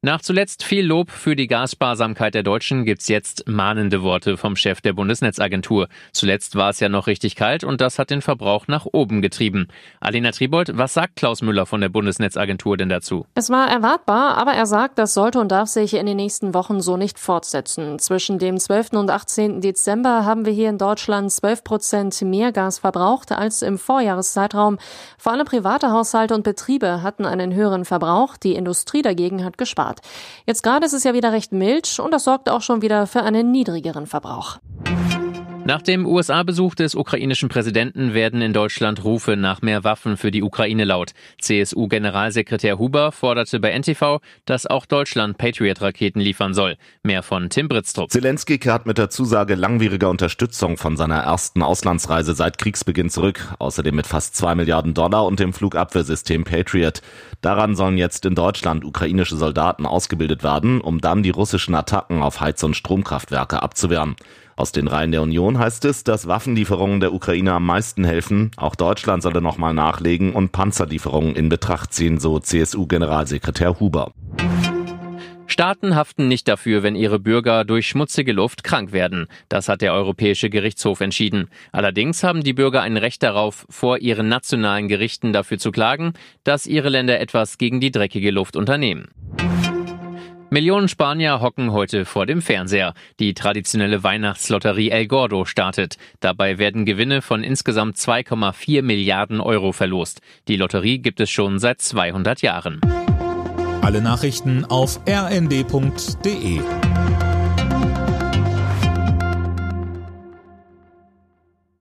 Nach zuletzt viel Lob für die Gassparsamkeit der Deutschen gibt's jetzt mahnende Worte vom Chef der Bundesnetzagentur. Zuletzt war es ja noch richtig kalt und das hat den Verbrauch nach oben getrieben. Alena Tribold, was sagt Klaus Müller von der Bundesnetzagentur denn dazu? Es war erwartbar, aber er sagt, das sollte und darf sich in den nächsten Wochen so nicht fortsetzen. Zwischen dem 12. und 18. Dezember haben wir hier in Deutschland 12 Prozent mehr Gas verbraucht als im Vorjahreszeitraum. Vor allem private Haushalte und Betriebe hatten einen höheren Verbrauch, die Industrie dagegen hat gespart gespart. Jetzt gerade ist es ja wieder recht mild und das sorgt auch schon wieder für einen niedrigeren Verbrauch. Nach dem USA-Besuch des ukrainischen Präsidenten werden in Deutschland Rufe nach mehr Waffen für die Ukraine laut. CSU-Generalsekretär Huber forderte bei NTV, dass auch Deutschland Patriot-Raketen liefern soll. Mehr von Tim Britztrup. Zelensky kehrt mit der Zusage langwieriger Unterstützung von seiner ersten Auslandsreise seit Kriegsbeginn zurück. Außerdem mit fast zwei Milliarden Dollar und dem Flugabwehrsystem Patriot. Daran sollen jetzt in Deutschland ukrainische Soldaten ausgebildet werden, um dann die russischen Attacken auf Heiz- und Stromkraftwerke abzuwehren. Aus den Reihen der Union heißt es, dass Waffenlieferungen der Ukraine am meisten helfen. Auch Deutschland solle nochmal nachlegen und Panzerlieferungen in Betracht ziehen, so CSU-Generalsekretär Huber. Staaten haften nicht dafür, wenn ihre Bürger durch schmutzige Luft krank werden. Das hat der Europäische Gerichtshof entschieden. Allerdings haben die Bürger ein Recht darauf, vor ihren nationalen Gerichten dafür zu klagen, dass ihre Länder etwas gegen die dreckige Luft unternehmen. Millionen Spanier hocken heute vor dem Fernseher. Die traditionelle Weihnachtslotterie El Gordo startet. Dabei werden Gewinne von insgesamt 2,4 Milliarden Euro verlost. Die Lotterie gibt es schon seit 200 Jahren. Alle Nachrichten auf rnd.de